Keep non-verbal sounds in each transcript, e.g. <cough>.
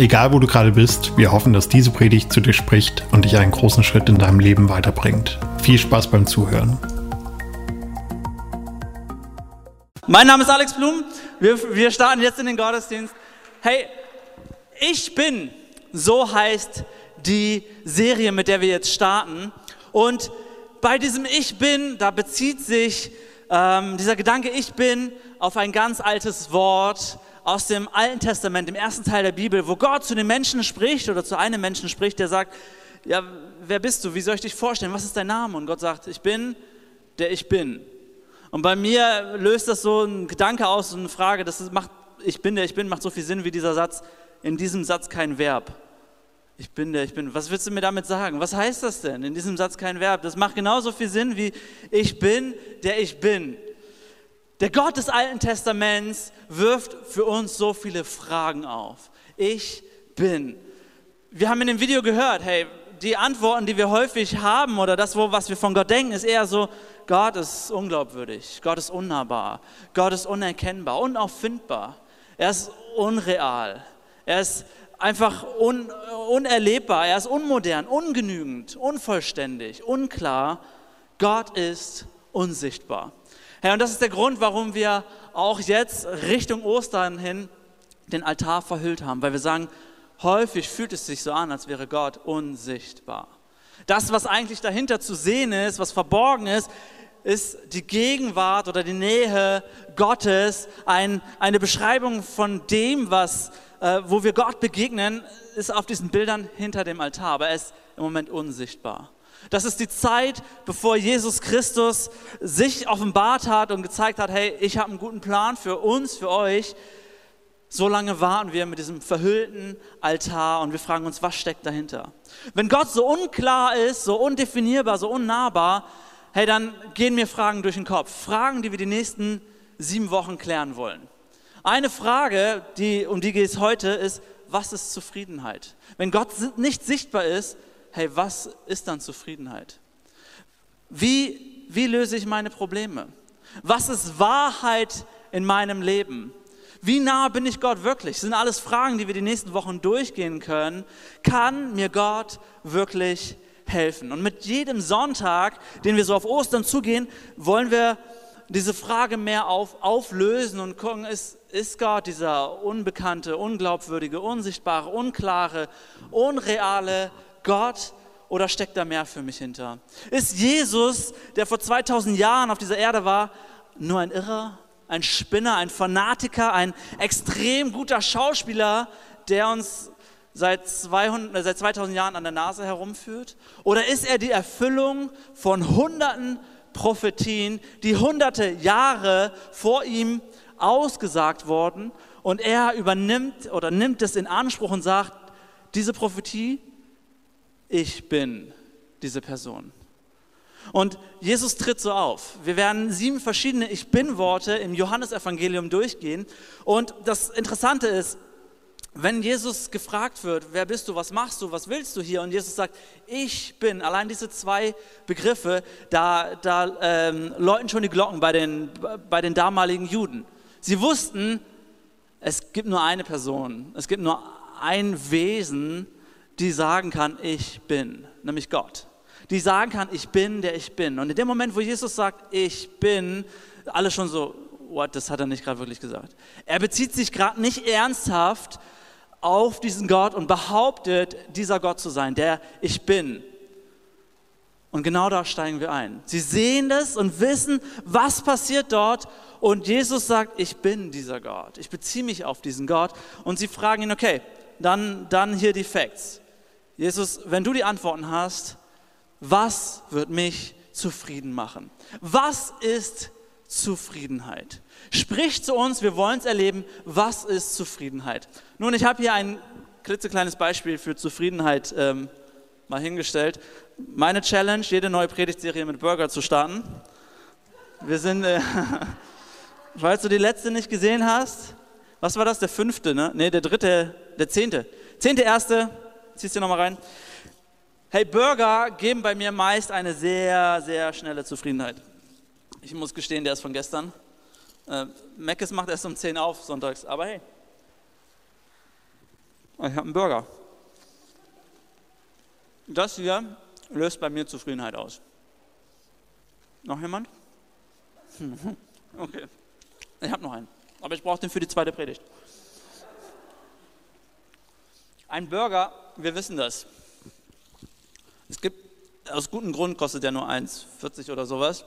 Egal wo du gerade bist, wir hoffen, dass diese Predigt zu dir spricht und dich einen großen Schritt in deinem Leben weiterbringt. Viel Spaß beim Zuhören. Mein Name ist Alex Blum. Wir, wir starten jetzt in den Gottesdienst. Hey, ich bin, so heißt die Serie, mit der wir jetzt starten. Und bei diesem Ich bin, da bezieht sich ähm, dieser Gedanke Ich bin auf ein ganz altes Wort, aus dem Alten Testament, dem ersten Teil der Bibel, wo Gott zu den Menschen spricht oder zu einem Menschen spricht, der sagt, ja, wer bist du? Wie soll ich dich vorstellen? Was ist dein Name? Und Gott sagt, ich bin, der ich bin. Und bei mir löst das so ein Gedanke aus, so eine Frage, das macht, ich bin, der ich bin, macht so viel Sinn wie dieser Satz, in diesem Satz kein Verb. Ich bin der, ich bin. Was willst du mir damit sagen? Was heißt das denn? In diesem Satz kein Verb. Das macht genauso viel Sinn wie ich bin, der ich bin. Der Gott des Alten Testaments wirft für uns so viele Fragen auf. Ich bin. Wir haben in dem Video gehört, hey, die Antworten, die wir häufig haben oder das, was wir von Gott denken, ist eher so, Gott ist unglaubwürdig, Gott ist unnahbar, Gott ist unerkennbar, unauffindbar, er ist unreal, er ist einfach un, unerlebbar, er ist unmodern, ungenügend, unvollständig, unklar. Gott ist unsichtbar. Hey, und das ist der Grund, warum wir auch jetzt Richtung Ostern hin den Altar verhüllt haben, weil wir sagen, häufig fühlt es sich so an, als wäre Gott unsichtbar. Das, was eigentlich dahinter zu sehen ist, was verborgen ist, ist die Gegenwart oder die Nähe Gottes, ein, eine Beschreibung von dem, was, äh, wo wir Gott begegnen, ist auf diesen Bildern hinter dem Altar, aber er ist im Moment unsichtbar. Das ist die Zeit, bevor Jesus Christus sich offenbart hat und gezeigt hat, hey, ich habe einen guten Plan für uns, für euch. So lange warten wir mit diesem verhüllten Altar und wir fragen uns, was steckt dahinter? Wenn Gott so unklar ist, so undefinierbar, so unnahbar, hey, dann gehen mir Fragen durch den Kopf. Fragen, die wir die nächsten sieben Wochen klären wollen. Eine Frage, die, um die geht es heute, ist, was ist Zufriedenheit? Wenn Gott nicht sichtbar ist, hey, was ist dann Zufriedenheit? Wie, wie löse ich meine Probleme? Was ist Wahrheit in meinem Leben? Wie nah bin ich Gott wirklich? Das sind alles Fragen, die wir die nächsten Wochen durchgehen können. Kann mir Gott wirklich helfen? Und mit jedem Sonntag, den wir so auf Ostern zugehen, wollen wir diese Frage mehr auf, auflösen und gucken, ist, ist Gott dieser unbekannte, unglaubwürdige, unsichtbare, unklare, unreale Gott oder steckt da mehr für mich hinter? Ist Jesus, der vor 2000 Jahren auf dieser Erde war, nur ein Irrer, ein Spinner, ein Fanatiker, ein extrem guter Schauspieler, der uns seit, 200, äh, seit 2000 Jahren an der Nase herumführt? Oder ist er die Erfüllung von hunderten Prophetien, die hunderte Jahre vor ihm ausgesagt wurden und er übernimmt oder nimmt es in Anspruch und sagt, diese Prophetie ich bin diese Person. Und Jesus tritt so auf. Wir werden sieben verschiedene Ich bin-Worte im Johannesevangelium durchgehen. Und das Interessante ist, wenn Jesus gefragt wird, wer bist du, was machst du, was willst du hier? Und Jesus sagt, ich bin, allein diese zwei Begriffe, da, da ähm, läuten schon die Glocken bei den, bei den damaligen Juden. Sie wussten, es gibt nur eine Person, es gibt nur ein Wesen, die sagen kann, ich bin, nämlich Gott. Die sagen kann, ich bin, der ich bin. Und in dem Moment, wo Jesus sagt, ich bin, alle schon so, what, das hat er nicht gerade wirklich gesagt. Er bezieht sich gerade nicht ernsthaft auf diesen Gott und behauptet, dieser Gott zu sein, der ich bin. Und genau da steigen wir ein. Sie sehen das und wissen, was passiert dort. Und Jesus sagt, ich bin dieser Gott. Ich beziehe mich auf diesen Gott. Und sie fragen ihn, okay, dann, dann hier die Facts. Jesus, wenn du die Antworten hast, was wird mich zufrieden machen? Was ist Zufriedenheit? Sprich zu uns, wir wollen es erleben, was ist Zufriedenheit? Nun, ich habe hier ein klitzekleines Beispiel für Zufriedenheit ähm, mal hingestellt. Meine Challenge, jede neue Predigtserie mit Burger zu starten. Wir sind, äh, <laughs> falls du die letzte nicht gesehen hast, was war das, der fünfte, ne? Ne, der dritte, der zehnte. Zehnte erste, ziehst du nochmal rein. Hey, Burger geben bei mir meist eine sehr, sehr schnelle Zufriedenheit. Ich muss gestehen, der ist von gestern. Äh, Meckes macht erst um 10 auf sonntags, aber hey, ich habe einen Burger. Das hier löst bei mir Zufriedenheit aus. Noch jemand? <laughs> Okay, ich habe noch einen, aber ich brauche den für die zweite Predigt. Ein Burger, wir wissen das. Es gibt, aus gutem Grund kostet der nur 1,40 oder sowas.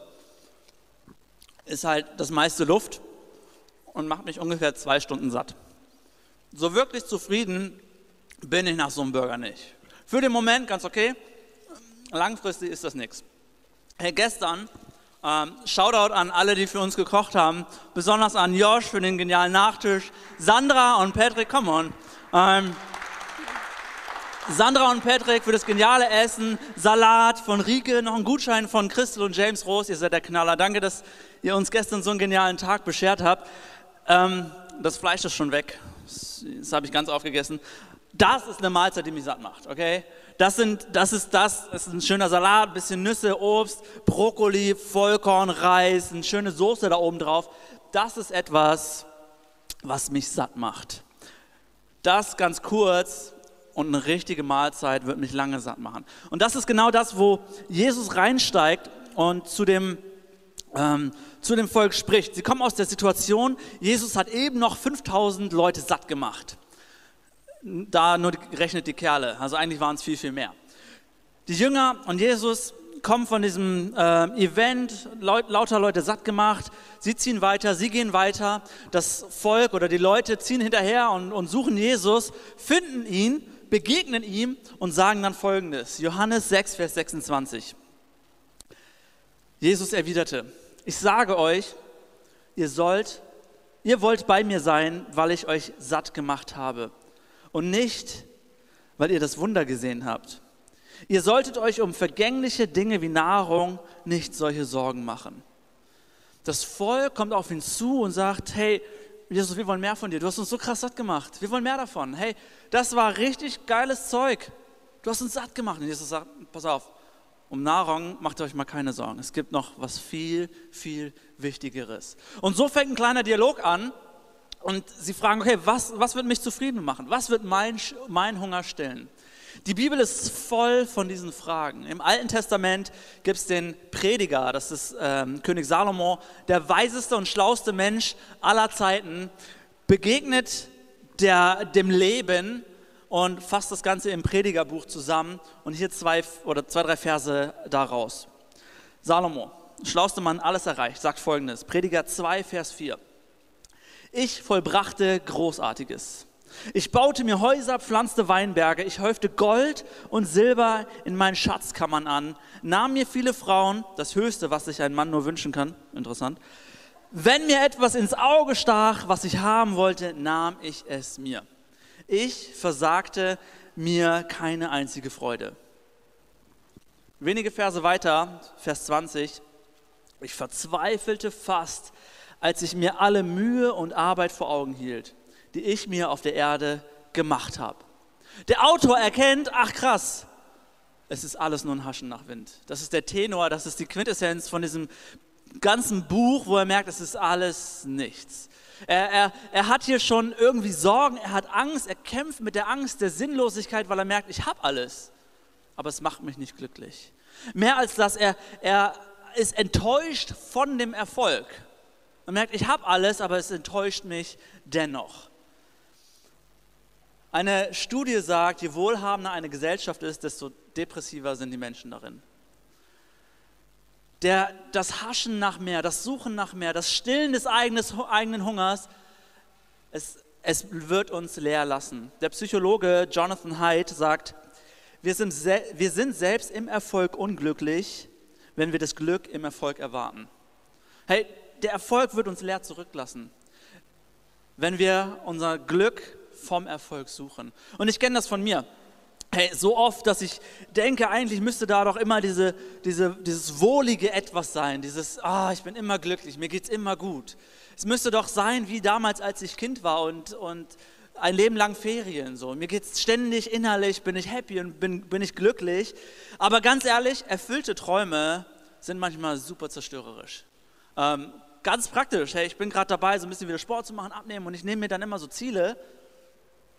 Ist halt das meiste Luft und macht mich ungefähr zwei Stunden satt. So wirklich zufrieden bin ich nach so einem Burger nicht. Für den Moment ganz okay, langfristig ist das nichts. Hey, gestern, ähm, Shoutout an alle, die für uns gekocht haben, besonders an Josh für den genialen Nachtisch, Sandra und Patrick, come on. Ähm, Sandra und Patrick für das geniale Essen, Salat von Rike, noch ein Gutschein von Christel und James Roos, ihr seid der Knaller. Danke, dass ihr uns gestern so einen genialen Tag beschert habt. Ähm, das Fleisch ist schon weg, das, das habe ich ganz aufgegessen. Das ist eine Mahlzeit, die mich satt macht, okay? Das, sind, das ist das, das ist ein schöner Salat, ein bisschen Nüsse, Obst, Brokkoli, Vollkorn, Reis, eine schöne Soße da oben drauf. Das ist etwas, was mich satt macht. Das ganz kurz und eine richtige Mahlzeit wird mich lange satt machen. Und das ist genau das, wo Jesus reinsteigt und zu dem, ähm, zu dem Volk spricht. Sie kommen aus der Situation, Jesus hat eben noch 5000 Leute satt gemacht da nur gerechnet die Kerle. Also eigentlich waren es viel, viel mehr. Die Jünger und Jesus kommen von diesem äh, Event, laut, lauter Leute satt gemacht. Sie ziehen weiter, sie gehen weiter. Das Volk oder die Leute ziehen hinterher und, und suchen Jesus, finden ihn, begegnen ihm und sagen dann folgendes. Johannes 6, Vers 26. Jesus erwiderte, ich sage euch, ihr sollt, ihr wollt bei mir sein, weil ich euch satt gemacht habe und nicht, weil ihr das Wunder gesehen habt. Ihr solltet euch um vergängliche Dinge wie Nahrung nicht solche Sorgen machen. Das Volk kommt auf ihn zu und sagt, hey, Jesus, wir wollen mehr von dir. Du hast uns so krass satt gemacht. Wir wollen mehr davon. Hey, das war richtig geiles Zeug. Du hast uns satt gemacht. Und Jesus sagt, pass auf, um Nahrung macht euch mal keine Sorgen. Es gibt noch was viel, viel Wichtigeres. Und so fängt ein kleiner Dialog an und sie fragen, okay, was, was wird mich zufrieden machen? Was wird mein, mein Hunger stillen? Die Bibel ist voll von diesen Fragen. Im Alten Testament gibt es den Prediger, das ist ähm, König Salomo, der weiseste und schlauste Mensch aller Zeiten, begegnet der, dem Leben und fasst das Ganze im Predigerbuch zusammen. Und hier zwei oder zwei, drei Verse daraus. Salomo, schlauste Mann, alles erreicht, sagt folgendes: Prediger 2, Vers 4. Ich vollbrachte Großartiges. Ich baute mir Häuser, pflanzte Weinberge, ich häufte Gold und Silber in meinen Schatzkammern an, nahm mir viele Frauen, das Höchste, was sich ein Mann nur wünschen kann, interessant. Wenn mir etwas ins Auge stach, was ich haben wollte, nahm ich es mir. Ich versagte mir keine einzige Freude. Wenige Verse weiter, Vers 20, ich verzweifelte fast, als ich mir alle Mühe und Arbeit vor Augen hielt, die ich mir auf der Erde gemacht habe. Der Autor erkennt, ach krass, es ist alles nur ein Haschen nach Wind. Das ist der Tenor, das ist die Quintessenz von diesem ganzen Buch, wo er merkt, es ist alles nichts. Er, er, er hat hier schon irgendwie Sorgen, er hat Angst, er kämpft mit der Angst der Sinnlosigkeit, weil er merkt, ich habe alles, aber es macht mich nicht glücklich. Mehr als das, er, er ist enttäuscht von dem Erfolg. Man merkt, ich habe alles, aber es enttäuscht mich dennoch. Eine Studie sagt, je wohlhabender eine Gesellschaft ist, desto depressiver sind die Menschen darin. Der, das Haschen nach mehr, das Suchen nach mehr, das Stillen des eigenes, eigenen Hungers, es, es wird uns leer lassen. Der Psychologe Jonathan Haidt sagt, wir sind, wir sind selbst im Erfolg unglücklich, wenn wir das Glück im Erfolg erwarten. Hey, der Erfolg wird uns leer zurücklassen, wenn wir unser Glück vom Erfolg suchen. Und ich kenne das von mir. Hey, so oft, dass ich denke, eigentlich müsste da doch immer diese, diese, dieses wohlige Etwas sein, dieses, ah, ich bin immer glücklich, mir geht es immer gut. Es müsste doch sein wie damals, als ich Kind war und, und ein Leben lang Ferien. So. Mir geht es ständig innerlich, bin ich happy und bin, bin ich glücklich. Aber ganz ehrlich, erfüllte Träume sind manchmal super zerstörerisch. Ähm, ganz praktisch, hey, ich bin gerade dabei, so ein bisschen wieder Sport zu machen, abnehmen und ich nehme mir dann immer so Ziele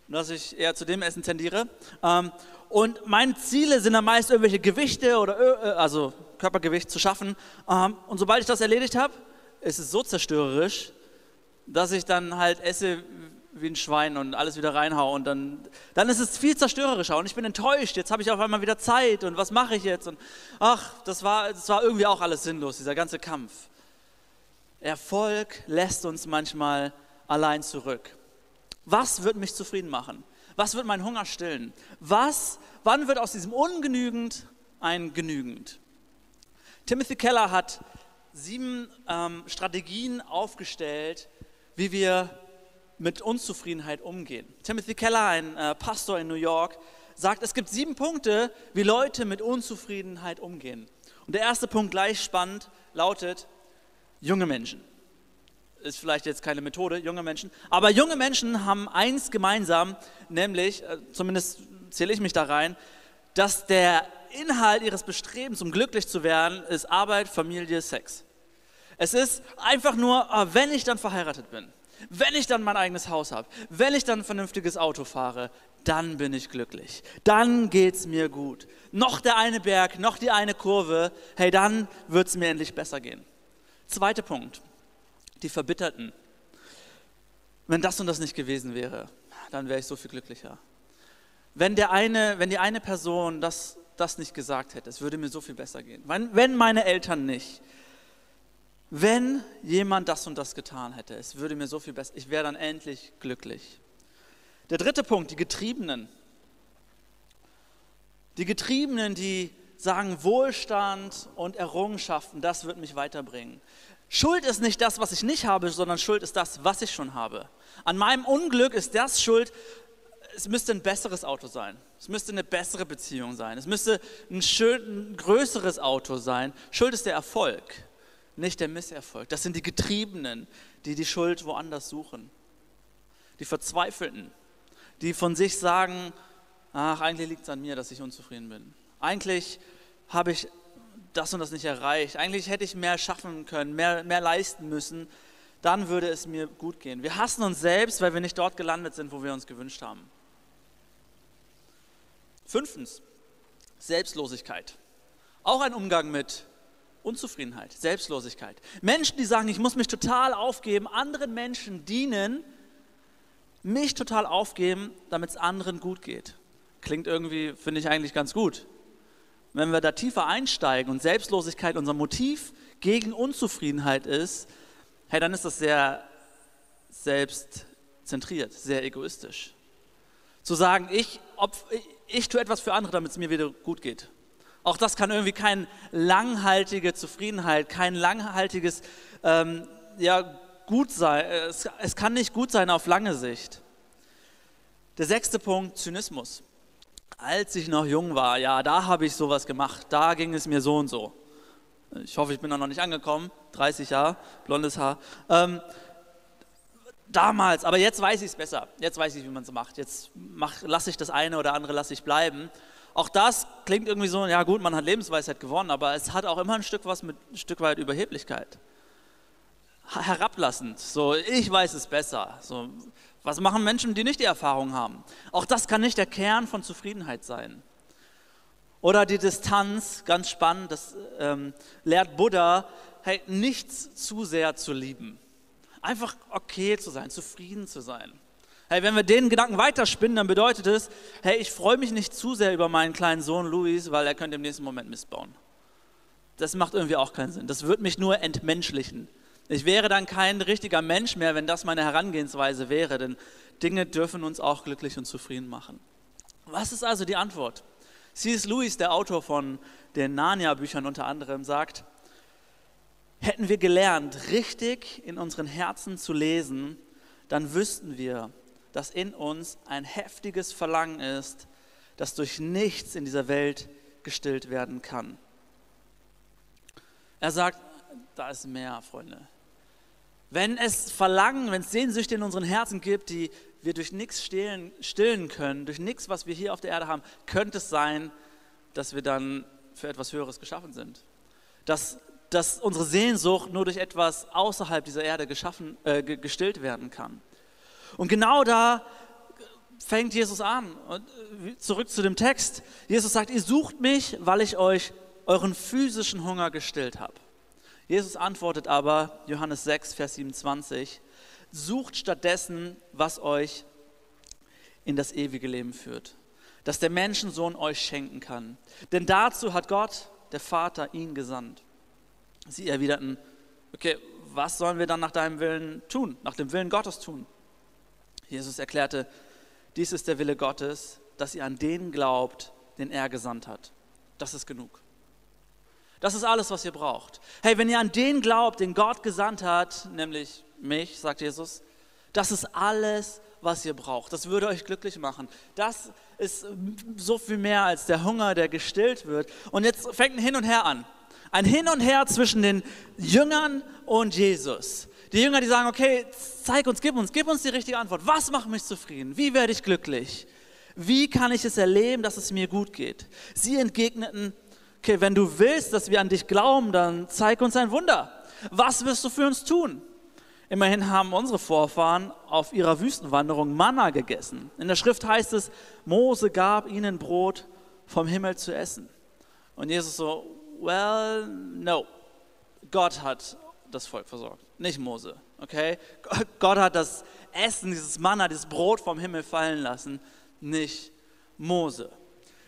dass ich eher zu dem Essen tendiere. Ähm, und meine Ziele sind dann meist irgendwelche Gewichte oder also Körpergewicht zu schaffen. Ähm, und sobald ich das erledigt habe, ist es so zerstörerisch, dass ich dann halt esse wie ein Schwein und alles wieder reinhaue und dann, dann ist es viel zerstörerischer und ich bin enttäuscht, jetzt habe ich auf einmal wieder Zeit und was mache ich jetzt und ach, das war, das war irgendwie auch alles sinnlos, dieser ganze Kampf. Erfolg lässt uns manchmal allein zurück. Was wird mich zufrieden machen? Was wird meinen Hunger stillen? Was, wann wird aus diesem ungenügend ein genügend? Timothy Keller hat sieben ähm, Strategien aufgestellt, wie wir mit Unzufriedenheit umgehen. Timothy Keller, ein äh, Pastor in New York, sagt, es gibt sieben Punkte, wie Leute mit Unzufriedenheit umgehen. Und der erste Punkt gleich spannend lautet, junge Menschen ist vielleicht jetzt keine Methode, junge Menschen. Aber junge Menschen haben eins gemeinsam, nämlich, äh, zumindest zähle ich mich da rein, dass der Inhalt ihres Bestrebens, um glücklich zu werden, ist Arbeit, Familie, Sex. Es ist einfach nur, ah, wenn ich dann verheiratet bin, wenn ich dann mein eigenes Haus habe, wenn ich dann ein vernünftiges Auto fahre, dann bin ich glücklich. Dann geht es mir gut. Noch der eine Berg, noch die eine Kurve, hey, dann wird es mir endlich besser gehen. Zweiter Punkt die Verbitterten. Wenn das und das nicht gewesen wäre, dann wäre ich so viel glücklicher. Wenn, der eine, wenn die eine Person das, das nicht gesagt hätte, es würde mir so viel besser gehen. Wenn, wenn meine Eltern nicht, wenn jemand das und das getan hätte, es würde mir so viel besser, ich wäre dann endlich glücklich. Der dritte Punkt, die Getriebenen. Die Getriebenen, die sagen, Wohlstand und Errungenschaften, das wird mich weiterbringen. Schuld ist nicht das, was ich nicht habe, sondern Schuld ist das, was ich schon habe. An meinem Unglück ist das Schuld, es müsste ein besseres Auto sein. Es müsste eine bessere Beziehung sein. Es müsste ein, schön, ein größeres Auto sein. Schuld ist der Erfolg, nicht der Misserfolg. Das sind die Getriebenen, die die Schuld woanders suchen. Die Verzweifelten, die von sich sagen, ach, eigentlich liegt es an mir, dass ich unzufrieden bin. Eigentlich habe ich das und das nicht erreicht. Eigentlich hätte ich mehr schaffen können, mehr, mehr leisten müssen. Dann würde es mir gut gehen. Wir hassen uns selbst, weil wir nicht dort gelandet sind, wo wir uns gewünscht haben. Fünftens, Selbstlosigkeit. Auch ein Umgang mit Unzufriedenheit, Selbstlosigkeit. Menschen, die sagen, ich muss mich total aufgeben, anderen Menschen dienen, mich total aufgeben, damit es anderen gut geht. Klingt irgendwie, finde ich eigentlich ganz gut wenn wir da tiefer einsteigen und Selbstlosigkeit unser Motiv gegen Unzufriedenheit ist, hey, dann ist das sehr selbstzentriert, sehr egoistisch. Zu sagen, ich, ob, ich, ich tue etwas für andere, damit es mir wieder gut geht. Auch das kann irgendwie keine langhaltige Zufriedenheit, kein langhaltiges ähm, ja, gut sein. Es, es kann nicht gut sein auf lange Sicht. Der sechste Punkt, Zynismus als ich noch jung war, ja, da habe ich sowas gemacht, da ging es mir so und so. Ich hoffe, ich bin da noch nicht angekommen, 30 Jahre, blondes Haar. Ähm, damals, aber jetzt weiß ich es besser. Jetzt weiß ich, wie man es macht. Jetzt lasse ich das eine oder andere, lasse ich bleiben. Auch das klingt irgendwie so, ja gut, man hat Lebensweisheit gewonnen, aber es hat auch immer ein Stück was mit ein Stück weit Überheblichkeit. Herablassend, so ich weiß es besser. So, was machen Menschen, die nicht die Erfahrung haben? Auch das kann nicht der Kern von Zufriedenheit sein. Oder die Distanz, ganz spannend, das ähm, lehrt Buddha, hey, nichts zu sehr zu lieben. Einfach okay zu sein, zufrieden zu sein. Hey, wenn wir den Gedanken weiterspinnen, dann bedeutet es, hey, ich freue mich nicht zu sehr über meinen kleinen Sohn Luis, weil er könnte im nächsten Moment missbauen. Das macht irgendwie auch keinen Sinn. Das wird mich nur entmenschlichen. Ich wäre dann kein richtiger Mensch mehr, wenn das meine Herangehensweise wäre, denn Dinge dürfen uns auch glücklich und zufrieden machen. Was ist also die Antwort? C.S. Lewis, der Autor von den Narnia-Büchern unter anderem, sagt, hätten wir gelernt, richtig in unseren Herzen zu lesen, dann wüssten wir, dass in uns ein heftiges Verlangen ist das durch nichts in dieser Welt gestillt werden kann. Er sagt, da ist mehr, Freunde. Wenn es Verlangen, wenn es Sehnsüchte in unseren Herzen gibt, die wir durch nichts stillen, stillen können, durch nichts, was wir hier auf der Erde haben, könnte es sein, dass wir dann für etwas Höheres geschaffen sind. Dass, dass unsere Sehnsucht nur durch etwas außerhalb dieser Erde geschaffen, äh, gestillt werden kann. Und genau da fängt Jesus an. Und äh, zurück zu dem Text. Jesus sagt, ihr sucht mich, weil ich euch euren physischen Hunger gestillt habe. Jesus antwortet aber, Johannes 6, Vers 27, sucht stattdessen, was euch in das ewige Leben führt, das der Menschensohn euch schenken kann. Denn dazu hat Gott, der Vater, ihn gesandt. Sie erwiderten, okay, was sollen wir dann nach deinem Willen tun, nach dem Willen Gottes tun? Jesus erklärte, dies ist der Wille Gottes, dass ihr an den glaubt, den er gesandt hat. Das ist genug. Das ist alles, was ihr braucht. Hey, wenn ihr an den glaubt, den Gott gesandt hat, nämlich mich, sagt Jesus, das ist alles, was ihr braucht. Das würde euch glücklich machen. Das ist so viel mehr als der Hunger, der gestillt wird. Und jetzt fängt ein Hin und Her an. Ein Hin und Her zwischen den Jüngern und Jesus. Die Jünger, die sagen, okay, zeig uns, gib uns, gib uns die richtige Antwort. Was macht mich zufrieden? Wie werde ich glücklich? Wie kann ich es erleben, dass es mir gut geht? Sie entgegneten, okay, wenn du willst, dass wir an dich glauben, dann zeig uns ein Wunder. Was wirst du für uns tun? Immerhin haben unsere Vorfahren auf ihrer Wüstenwanderung Manna gegessen. In der Schrift heißt es, Mose gab ihnen Brot vom Himmel zu essen. Und Jesus so, well, no. Gott hat das Volk versorgt, nicht Mose. Okay? Gott hat das Essen, dieses Manna, dieses Brot vom Himmel fallen lassen, nicht Mose.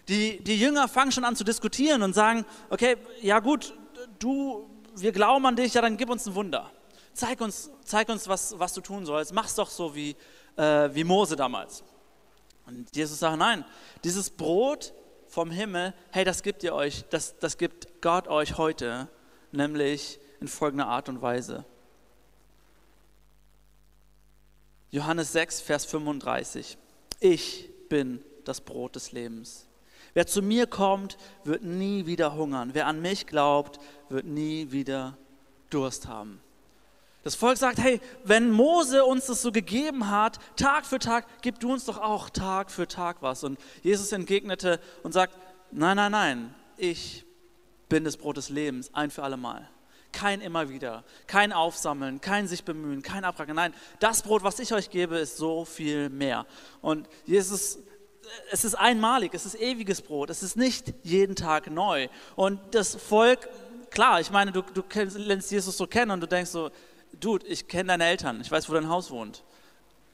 Die, die Jünger fangen schon an zu diskutieren und sagen, okay, ja gut, du, wir glauben an dich, ja dann gib uns ein Wunder. Zeig uns, zeig uns was, was du tun sollst. Mach's doch so wie, äh, wie Mose damals. Und Jesus sagt, nein, dieses Brot vom Himmel, hey, das gibt ihr euch, das, das gibt Gott euch heute, nämlich in folgender Art und Weise. Johannes 6, Vers 35. Ich bin das Brot des Lebens. Wer zu mir kommt, wird nie wieder hungern. Wer an mich glaubt, wird nie wieder Durst haben. Das Volk sagt, hey, wenn Mose uns das so gegeben hat, Tag für Tag, gib du uns doch auch Tag für Tag was. Und Jesus entgegnete und sagt, nein, nein, nein, ich bin das Brot des Lebens, ein für alle Mal kein immer wieder, kein Aufsammeln, kein sich bemühen, kein Abracken. Nein, das Brot, was ich euch gebe, ist so viel mehr. Und Jesus, es ist einmalig, es ist ewiges Brot, es ist nicht jeden Tag neu. Und das Volk, klar, ich meine, du, du lernst Jesus so kennen und du denkst so, Dude, ich kenne deine Eltern, ich weiß, wo dein Haus wohnt.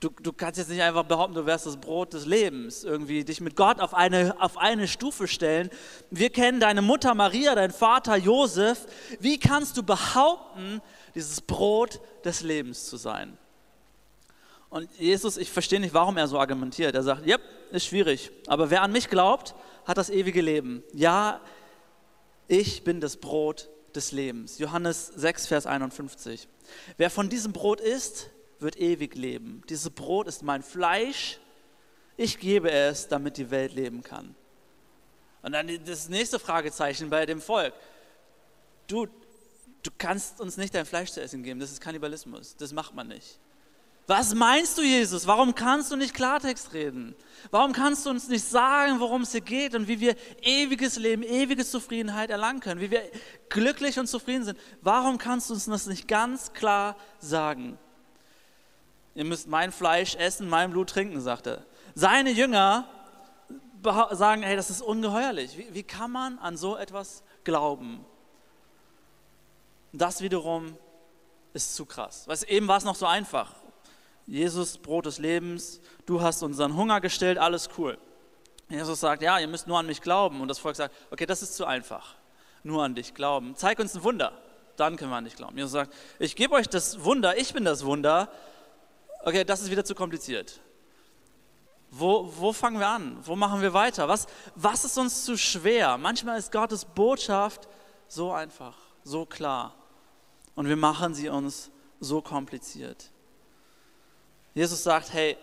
Du, du, kannst jetzt nicht einfach behaupten, du wärst das Brot des Lebens, irgendwie dich mit Gott auf eine, auf eine Stufe stellen. Wir kennen deine Mutter Maria, deinen Vater Josef. Wie kannst du behaupten, dieses Brot des Lebens zu sein? Und Jesus, ich verstehe nicht, warum er so argumentiert. Er sagt, ja, ist schwierig, aber wer an mich glaubt, hat das ewige Leben. Ja, ich bin das Brot des Lebens. Johannes 6, Vers 51. Wer von diesem Brot isst, wird ewig leben. Dieses Brot ist mein Fleisch. Ich gebe es, damit die Welt leben kann. Und dann das nächste Fragezeichen bei dem Volk. Du, du kannst uns nicht dein Fleisch zu essen geben. Das ist Kannibalismus. Das macht man nicht. Was meinst du, Jesus? Warum kannst du nicht Klartext reden? Warum kannst du uns nicht sagen, worum es hier geht und wie wir ewiges Leben, ewige Zufriedenheit erlangen können, wie wir glücklich und zufrieden sind? Warum kannst du uns das nicht ganz klar sagen? Ihr müsst mein Fleisch essen, mein Blut trinken, sagt er. Seine Jünger sagen, hey, das ist ungeheuerlich. Wie, wie kann man an so etwas glauben? Das wiederum ist zu krass. Weißt, eben war es noch so einfach. Jesus, Brot des Lebens, du hast unseren Hunger gestillt, alles cool. Jesus sagt, ja, ihr müsst nur an mich glauben. Und das Volk sagt, okay, das ist zu einfach. Nur an dich glauben. Zeig uns ein Wunder, dann können wir an dich glauben. Jesus sagt, ich gebe euch das Wunder, ich bin das Wunder, okay, das ist wieder zu kompliziert. Wo, wo fangen wir an? Wo machen wir weiter? Was, was ist uns zu schwer? Manchmal ist Gottes Botschaft so einfach, so klar. Und wir machen sie uns so kompliziert. Jesus sagt, hey,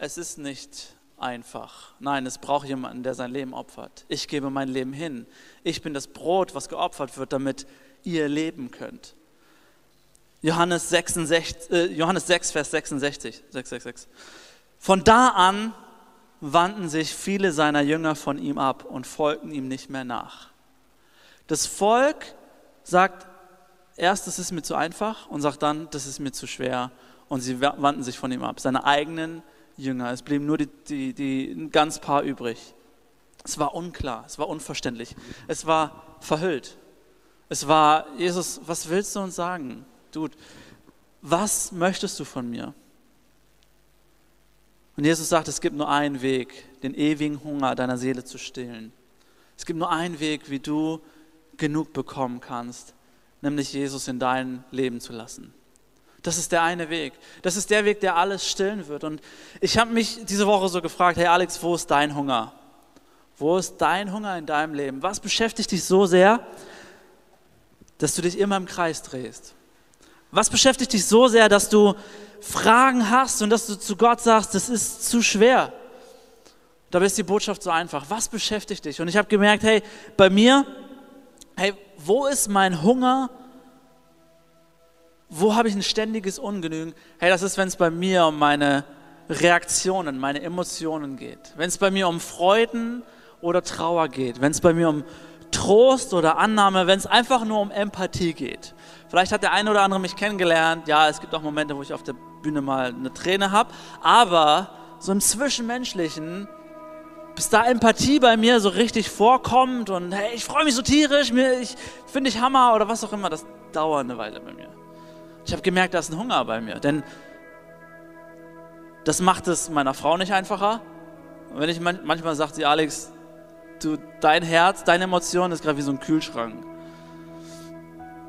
es ist nicht einfach. Nein, es braucht jemanden, der sein Leben opfert. Ich gebe mein Leben hin. Ich bin das Brot, was geopfert wird, damit ihr leben könnt. Johannes, 66, äh, Johannes 6, Vers 66, 666. Von da an wandten sich viele seiner Jünger von ihm ab und folgten ihm nicht mehr nach. Das Volk sagt erst, das ist mir zu einfach und sagt dann, das ist mir zu schwer und sie wandten sich von ihm ab. Seine eigenen Jünger, es blieben nur die, die, die ein ganz paar übrig. Es war unklar, es war unverständlich, es war verhüllt. Es war, Jesus, was willst du uns sagen? Dude, was möchtest du von mir? Und Jesus sagt, es gibt nur einen Weg, den ewigen Hunger deiner Seele zu stillen. Es gibt nur einen Weg, wie du genug bekommen kannst, nämlich Jesus in dein Leben zu lassen. Das ist der eine Weg. Das ist der Weg, der alles stillen wird. Und ich habe mich diese Woche so gefragt, hey Alex, wo ist dein Hunger? Wo ist dein Hunger in deinem Leben? Was beschäftigt dich so sehr, dass du dich immer im Kreis drehst? Was beschäftigt dich so sehr, dass du Fragen hast und dass du zu Gott sagst, das ist zu schwer? Dabei ist die Botschaft so einfach. Was beschäftigt dich? Und ich habe gemerkt, hey, bei mir, hey, wo ist mein Hunger? Wo habe ich ein ständiges Ungenügen? Hey, das ist, wenn es bei mir um meine Reaktionen, meine Emotionen geht. Wenn es bei mir um Freuden oder Trauer geht. Wenn es bei mir um Trost oder Annahme, wenn es einfach nur um Empathie geht. Vielleicht hat der eine oder andere mich kennengelernt. Ja, es gibt auch Momente, wo ich auf der Bühne mal eine Träne habe. Aber so im Zwischenmenschlichen, bis da Empathie bei mir so richtig vorkommt und hey, ich freue mich so tierisch, mir, ich finde ich Hammer oder was auch immer, das dauert eine Weile bei mir. Ich habe gemerkt, da ist ein Hunger bei mir, denn das macht es meiner Frau nicht einfacher. Und wenn ich manchmal sagt sie, Alex, du, dein Herz, deine Emotion ist gerade wie so ein Kühlschrank.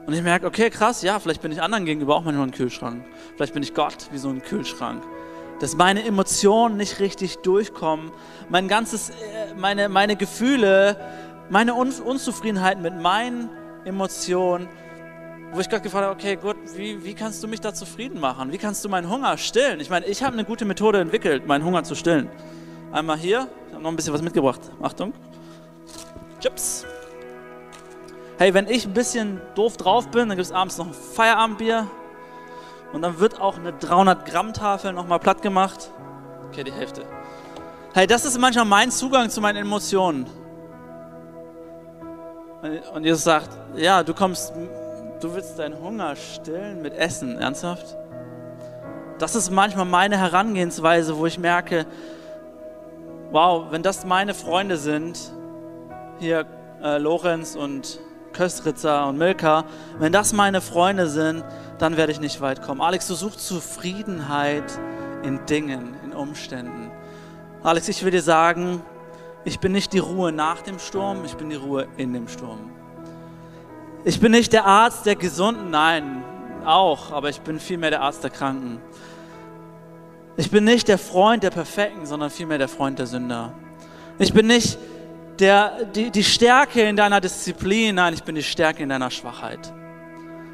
Und ich merke, okay, krass, ja, vielleicht bin ich anderen gegenüber auch manchmal ein Kühlschrank. Vielleicht bin ich Gott wie so ein Kühlschrank. Dass meine Emotionen nicht richtig durchkommen, mein ganzes, äh, meine, meine Gefühle, meine Unzufriedenheit mit meinen Emotionen, wo ich Gott gefragt habe, okay, Gott, wie, wie kannst du mich da zufrieden machen? Wie kannst du meinen Hunger stillen? Ich meine, ich habe eine gute Methode entwickelt, meinen Hunger zu stillen. Einmal hier, ich habe noch ein bisschen was mitgebracht. Achtung. Chips. Hey, wenn ich ein bisschen doof drauf bin, dann gibt es abends noch ein Feierabendbier. Und dann wird auch eine 300 Gramm Tafel nochmal platt gemacht. Okay, die Hälfte. Hey, das ist manchmal mein Zugang zu meinen Emotionen. Und Jesus sagt, ja, du kommst, du willst deinen Hunger stillen mit Essen, ernsthaft? Das ist manchmal meine Herangehensweise, wo ich merke, wow, wenn das meine Freunde sind, hier äh, Lorenz und Köstritzer und Milka, wenn das meine Freunde sind, dann werde ich nicht weit kommen. Alex, du suchst Zufriedenheit in Dingen, in Umständen. Alex, ich will dir sagen, ich bin nicht die Ruhe nach dem Sturm, ich bin die Ruhe in dem Sturm. Ich bin nicht der Arzt der Gesunden, nein, auch, aber ich bin vielmehr der Arzt der Kranken. Ich bin nicht der Freund der Perfekten, sondern vielmehr der Freund der Sünder. Ich bin nicht der, die, die Stärke in deiner Disziplin, nein, ich bin die Stärke in deiner Schwachheit.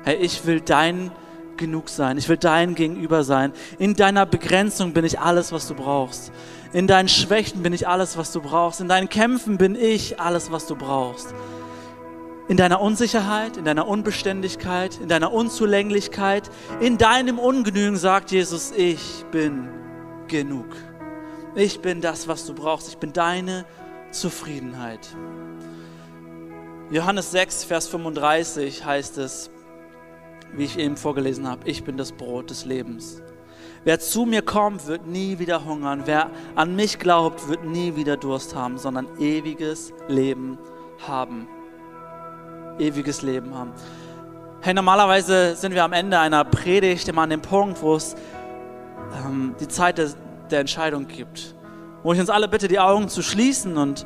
Hey, ich will dein genug sein. Ich will dein Gegenüber sein. In deiner Begrenzung bin ich alles, was du brauchst. In deinen Schwächen bin ich alles, was du brauchst. In deinen Kämpfen bin ich alles, was du brauchst. In deiner Unsicherheit, in deiner Unbeständigkeit, in deiner Unzulänglichkeit, in deinem Ungenügen sagt Jesus, ich bin genug. Ich bin das, was du brauchst. Ich bin deine Zufriedenheit. Johannes 6, Vers 35 heißt es, wie ich eben vorgelesen habe, ich bin das Brot des Lebens. Wer zu mir kommt, wird nie wieder hungern. Wer an mich glaubt, wird nie wieder Durst haben, sondern ewiges Leben haben. Ewiges Leben haben. Hey, normalerweise sind wir am Ende einer Predigt immer an dem Punkt, wo es ähm, die Zeit der, der Entscheidung gibt wo ich uns alle bitte, die Augen zu schließen und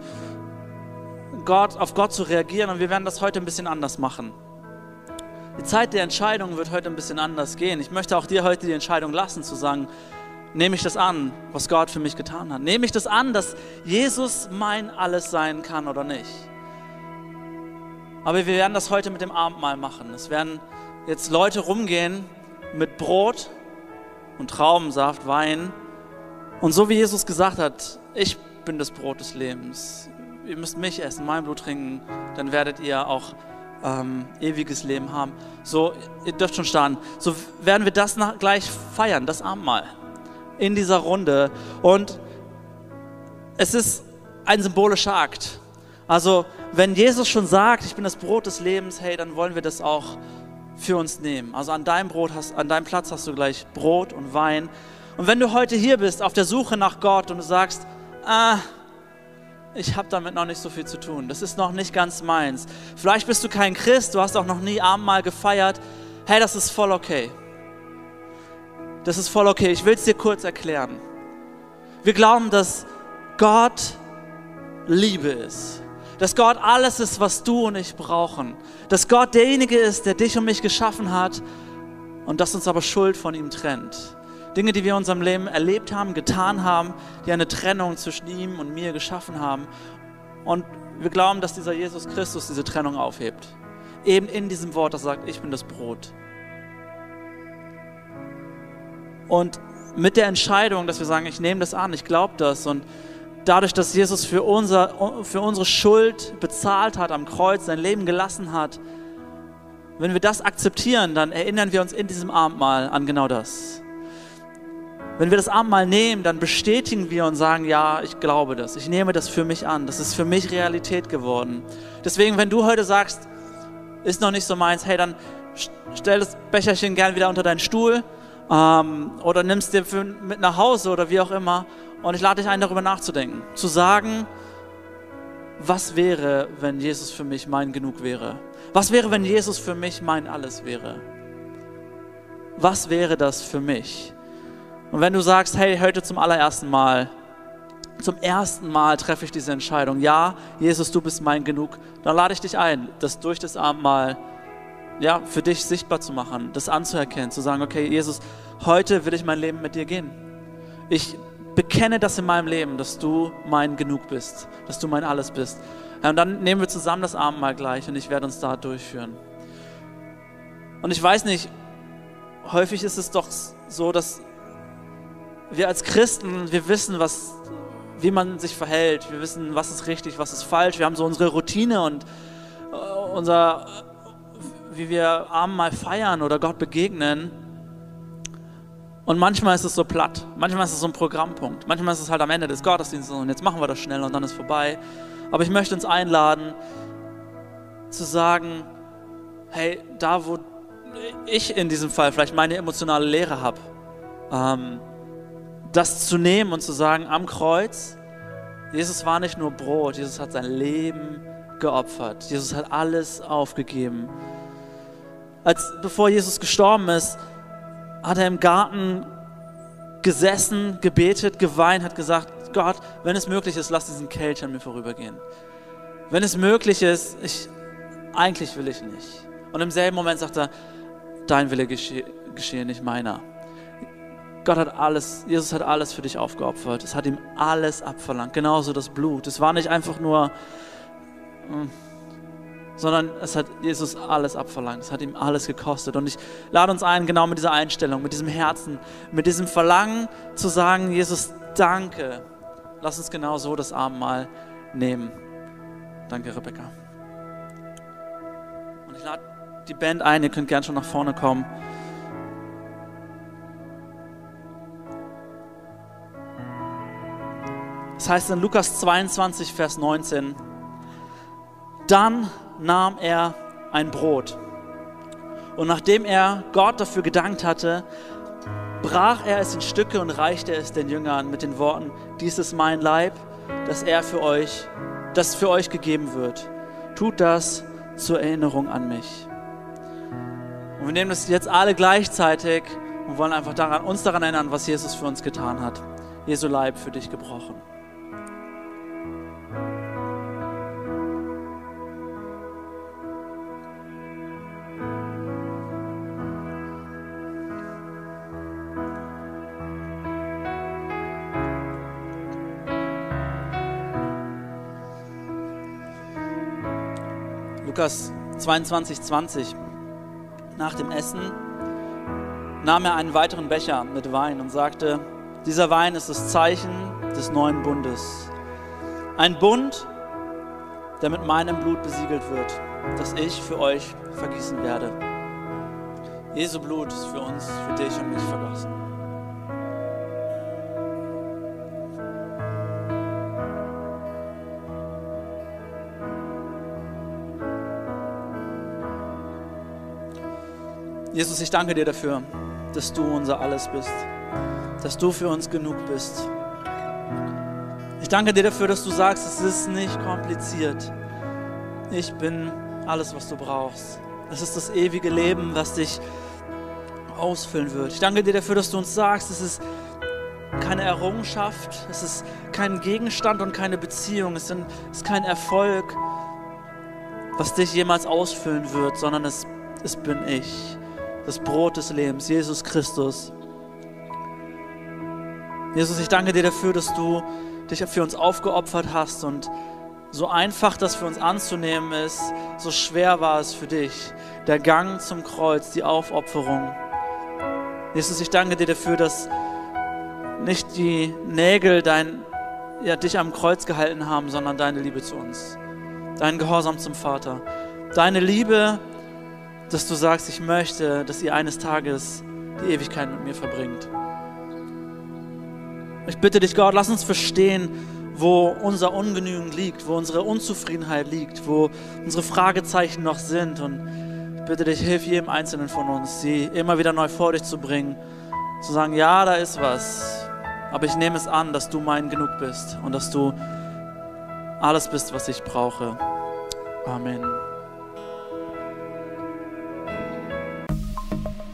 Gott, auf Gott zu reagieren. Und wir werden das heute ein bisschen anders machen. Die Zeit der Entscheidung wird heute ein bisschen anders gehen. Ich möchte auch dir heute die Entscheidung lassen, zu sagen, nehme ich das an, was Gott für mich getan hat? Nehme ich das an, dass Jesus mein Alles sein kann oder nicht? Aber wir werden das heute mit dem Abendmahl machen. Es werden jetzt Leute rumgehen mit Brot und Traubensaft, Wein und so wie Jesus gesagt hat, ich bin das Brot des Lebens. Ihr müsst mich essen, mein Blut trinken, dann werdet ihr auch ähm, ewiges Leben haben. So, ihr dürft schon starten. So werden wir das nach, gleich feiern, das Abendmahl in dieser Runde. Und es ist ein symbolischer Akt. Also, wenn Jesus schon sagt, ich bin das Brot des Lebens, hey, dann wollen wir das auch für uns nehmen. Also an deinem Brot hast, an deinem Platz hast du gleich Brot und Wein. Und wenn du heute hier bist auf der Suche nach Gott und du sagst, ah, ich habe damit noch nicht so viel zu tun. Das ist noch nicht ganz meins. Vielleicht bist du kein Christ, du hast auch noch nie Abendmahl gefeiert. Hey, das ist voll okay. Das ist voll okay. Ich will es dir kurz erklären. Wir glauben, dass Gott Liebe ist. Dass Gott alles ist, was du und ich brauchen. Dass Gott derjenige ist, der dich und mich geschaffen hat und dass uns aber Schuld von ihm trennt. Dinge, die wir in unserem Leben erlebt haben, getan haben, die eine Trennung zwischen ihm und mir geschaffen haben. Und wir glauben, dass dieser Jesus Christus diese Trennung aufhebt. Eben in diesem Wort, das sagt, ich bin das Brot. Und mit der Entscheidung, dass wir sagen, ich nehme das an, ich glaube das und dadurch, dass Jesus für, unser, für unsere Schuld bezahlt hat am Kreuz, sein Leben gelassen hat, wenn wir das akzeptieren, dann erinnern wir uns in diesem Abendmahl an genau das. Wenn wir das Abendmahl nehmen, dann bestätigen wir und sagen, ja, ich glaube das, ich nehme das für mich an, das ist für mich Realität geworden. Deswegen, wenn du heute sagst, ist noch nicht so meins, hey, dann stell das Becherchen gern wieder unter deinen Stuhl ähm, oder nimmst dir mit nach Hause oder wie auch immer. Und ich lade dich ein, darüber nachzudenken, zu sagen, was wäre, wenn Jesus für mich mein Genug wäre? Was wäre, wenn Jesus für mich mein Alles wäre? Was wäre das für mich? Und wenn du sagst, hey, heute zum allerersten Mal, zum ersten Mal treffe ich diese Entscheidung, ja, Jesus, du bist mein Genug, dann lade ich dich ein, das durch das Abendmahl ja, für dich sichtbar zu machen, das anzuerkennen, zu sagen, okay, Jesus, heute will ich mein Leben mit dir gehen. Ich bekenne das in meinem Leben, dass du mein Genug bist, dass du mein Alles bist. Und dann nehmen wir zusammen das Abendmahl gleich und ich werde uns da durchführen. Und ich weiß nicht, häufig ist es doch so, dass wir als Christen, wir wissen, was, wie man sich verhält. Wir wissen, was ist richtig, was ist falsch. Wir haben so unsere Routine und äh, unser, wie wir Abendmahl feiern oder Gott begegnen. Und manchmal ist es so platt. Manchmal ist es so ein Programmpunkt. Manchmal ist es halt am Ende des Gottesdienstes und jetzt machen wir das schnell und dann ist vorbei. Aber ich möchte uns einladen, zu sagen, hey, da wo ich in diesem Fall vielleicht meine emotionale Lehre habe, ähm, das zu nehmen und zu sagen, am Kreuz, Jesus war nicht nur Brot, Jesus hat sein Leben geopfert. Jesus hat alles aufgegeben. Als bevor Jesus gestorben ist, hat er im Garten gesessen, gebetet, geweint, hat gesagt, Gott, wenn es möglich ist, lass diesen Kelch an mir vorübergehen. Wenn es möglich ist, ich, eigentlich will ich nicht. Und im selben Moment sagt er, dein Wille geschehe, geschehe nicht meiner. Gott hat alles, Jesus hat alles für dich aufgeopfert. Es hat ihm alles abverlangt. Genauso das Blut. Es war nicht einfach nur, hm, sondern es hat Jesus alles abverlangt. Es hat ihm alles gekostet. Und ich lade uns ein, genau mit dieser Einstellung, mit diesem Herzen, mit diesem Verlangen zu sagen, Jesus, danke. Lass uns genau so das Abendmahl nehmen. Danke, Rebecca. Und ich lade die Band ein, ihr könnt gern schon nach vorne kommen. Das heißt in Lukas 22, Vers 19, dann nahm er ein Brot und nachdem er Gott dafür gedankt hatte, brach er es in Stücke und reichte es den Jüngern mit den Worten, dies ist mein Leib, das er für euch, das für euch gegeben wird. Tut das zur Erinnerung an mich. Und wir nehmen das jetzt alle gleichzeitig und wollen einfach daran, uns daran erinnern, was Jesus für uns getan hat. Jesu Leib für dich gebrochen. Lukas 22, 20. Nach dem Essen nahm er einen weiteren Becher mit Wein und sagte, dieser Wein ist das Zeichen des neuen Bundes. Ein Bund, der mit meinem Blut besiegelt wird, das ich für euch vergießen werde. Jesu Blut ist für uns, für dich und mich vergossen. Jesus, ich danke dir dafür, dass du unser Alles bist, dass du für uns genug bist. Ich danke dir dafür, dass du sagst, es ist nicht kompliziert. Ich bin alles, was du brauchst. Es ist das ewige Leben, was dich ausfüllen wird. Ich danke dir dafür, dass du uns sagst, es ist keine Errungenschaft, es ist kein Gegenstand und keine Beziehung, es ist kein Erfolg, was dich jemals ausfüllen wird, sondern es, es bin ich das Brot des Lebens, Jesus Christus. Jesus, ich danke dir dafür, dass du dich für uns aufgeopfert hast und so einfach das für uns anzunehmen ist, so schwer war es für dich. Der Gang zum Kreuz, die Aufopferung. Jesus, ich danke dir dafür, dass nicht die Nägel dein, ja, dich am Kreuz gehalten haben, sondern deine Liebe zu uns. Dein Gehorsam zum Vater. Deine Liebe dass du sagst, ich möchte, dass ihr eines Tages die Ewigkeit mit mir verbringt. Ich bitte dich, Gott, lass uns verstehen, wo unser Ungenügen liegt, wo unsere Unzufriedenheit liegt, wo unsere Fragezeichen noch sind. Und ich bitte dich, hilf jedem Einzelnen von uns, sie immer wieder neu vor dich zu bringen, zu sagen, ja, da ist was, aber ich nehme es an, dass du mein genug bist und dass du alles bist, was ich brauche. Amen.